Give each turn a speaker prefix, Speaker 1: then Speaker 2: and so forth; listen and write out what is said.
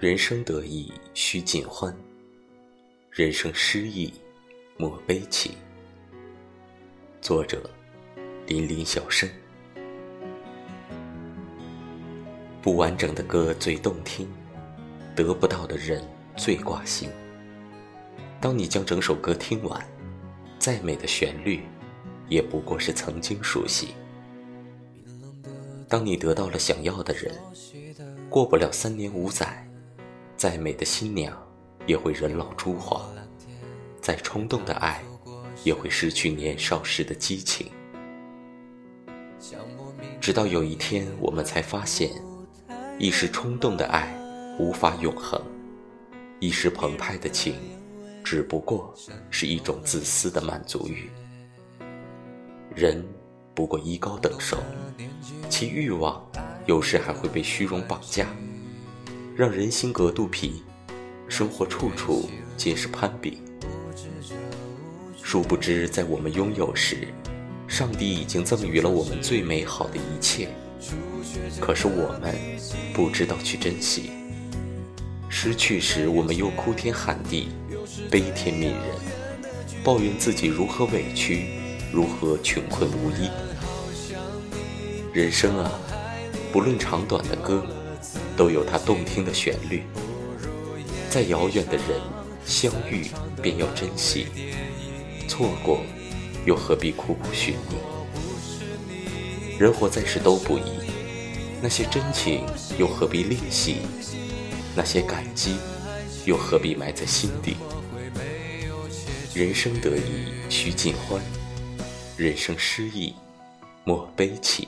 Speaker 1: 人生得意须尽欢，人生失意莫悲戚。作者：林林小生。不完整的歌最动听，得不到的人最挂心。当你将整首歌听完，再美的旋律，也不过是曾经熟悉。当你得到了想要的人，过不了三年五载。再美的新娘，也会人老珠黄；再冲动的爱，也会失去年少时的激情。直到有一天，我们才发现，一时冲动的爱无法永恒，一时澎湃的情，只不过是一种自私的满足欲。人不过衣高等瘦，其欲望有时还会被虚荣绑架。让人心隔肚皮，生活处处皆是攀比。殊不知，在我们拥有时，上帝已经赠予了我们最美好的一切。可是我们不知道去珍惜，失去时我们又哭天喊地，悲天悯人，抱怨自己如何委屈，如何穷困无依。人生啊，不论长短的歌。都有它动听的旋律，再遥远的人相遇便要珍惜，错过又何必苦苦寻觅？人活在世都不易，那些真情又何必吝惜？那些感激又何必埋在心底？人生得意须尽欢，人生失意莫悲戚。